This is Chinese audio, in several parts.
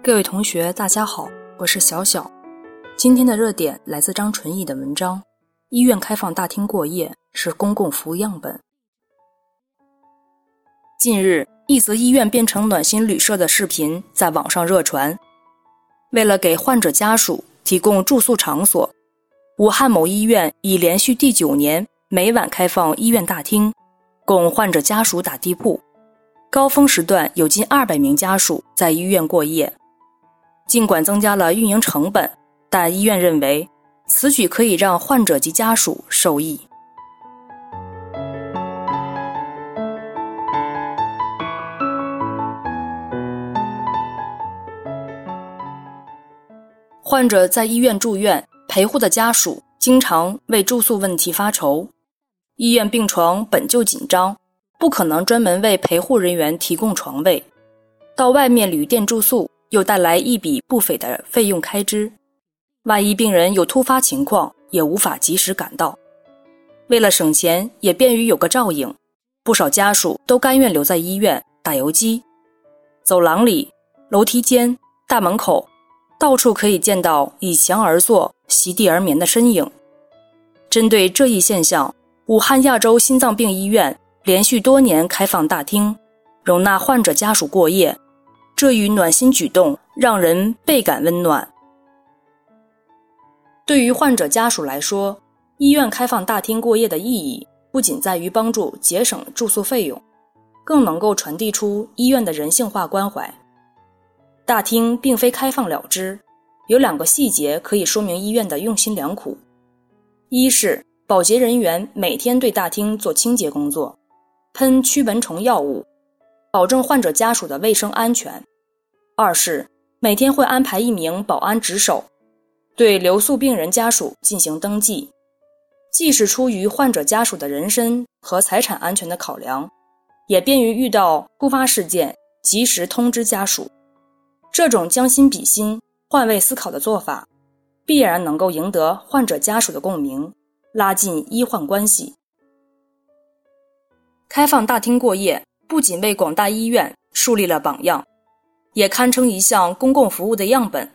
各位同学，大家好，我是小小。今天的热点来自张纯义的文章：医院开放大厅过夜是公共服务样本。近日，一则医院变成暖心旅社的视频在网上热传。为了给患者家属提供住宿场所，武汉某医院已连续第九年每晚开放医院大厅，供患者家属打地铺。高峰时段有近二百名家属在医院过夜。尽管增加了运营成本，但医院认为此举可以让患者及家属受益。患者在医院住院，陪护的家属经常为住宿问题发愁。医院病床本就紧张，不可能专门为陪护人员提供床位，到外面旅店住宿。又带来一笔不菲的费用开支，万一病人有突发情况，也无法及时赶到。为了省钱，也便于有个照应，不少家属都甘愿留在医院打游击。走廊里、楼梯间、大门口，到处可以见到倚墙而坐、席地而眠的身影。针对这一现象，武汉亚洲心脏病医院连续多年开放大厅，容纳患者家属过夜。这一暖心举动让人倍感温暖。对于患者家属来说，医院开放大厅过夜的意义不仅在于帮助节省住宿费用，更能够传递出医院的人性化关怀。大厅并非开放了之，有两个细节可以说明医院的用心良苦：一是保洁人员每天对大厅做清洁工作，喷驱蚊虫药物。保证患者家属的卫生安全。二是每天会安排一名保安值守，对留宿病人家属进行登记，既是出于患者家属的人身和财产安全的考量，也便于遇到突发事件及时通知家属。这种将心比心、换位思考的做法，必然能够赢得患者家属的共鸣，拉近医患关系。开放大厅过夜。不仅为广大医院树立了榜样，也堪称一项公共服务的样本。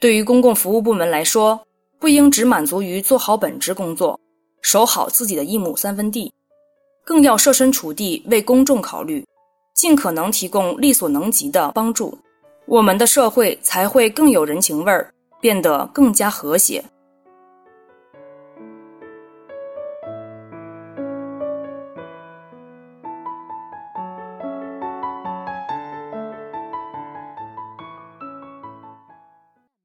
对于公共服务部门来说，不应只满足于做好本职工作，守好自己的一亩三分地，更要设身处地为公众考虑，尽可能提供力所能及的帮助，我们的社会才会更有人情味儿，变得更加和谐。